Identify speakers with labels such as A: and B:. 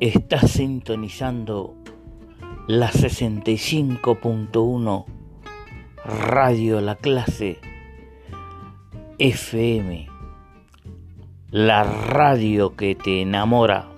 A: Estás sintonizando la 65.1 Radio La Clase FM, la radio que te enamora.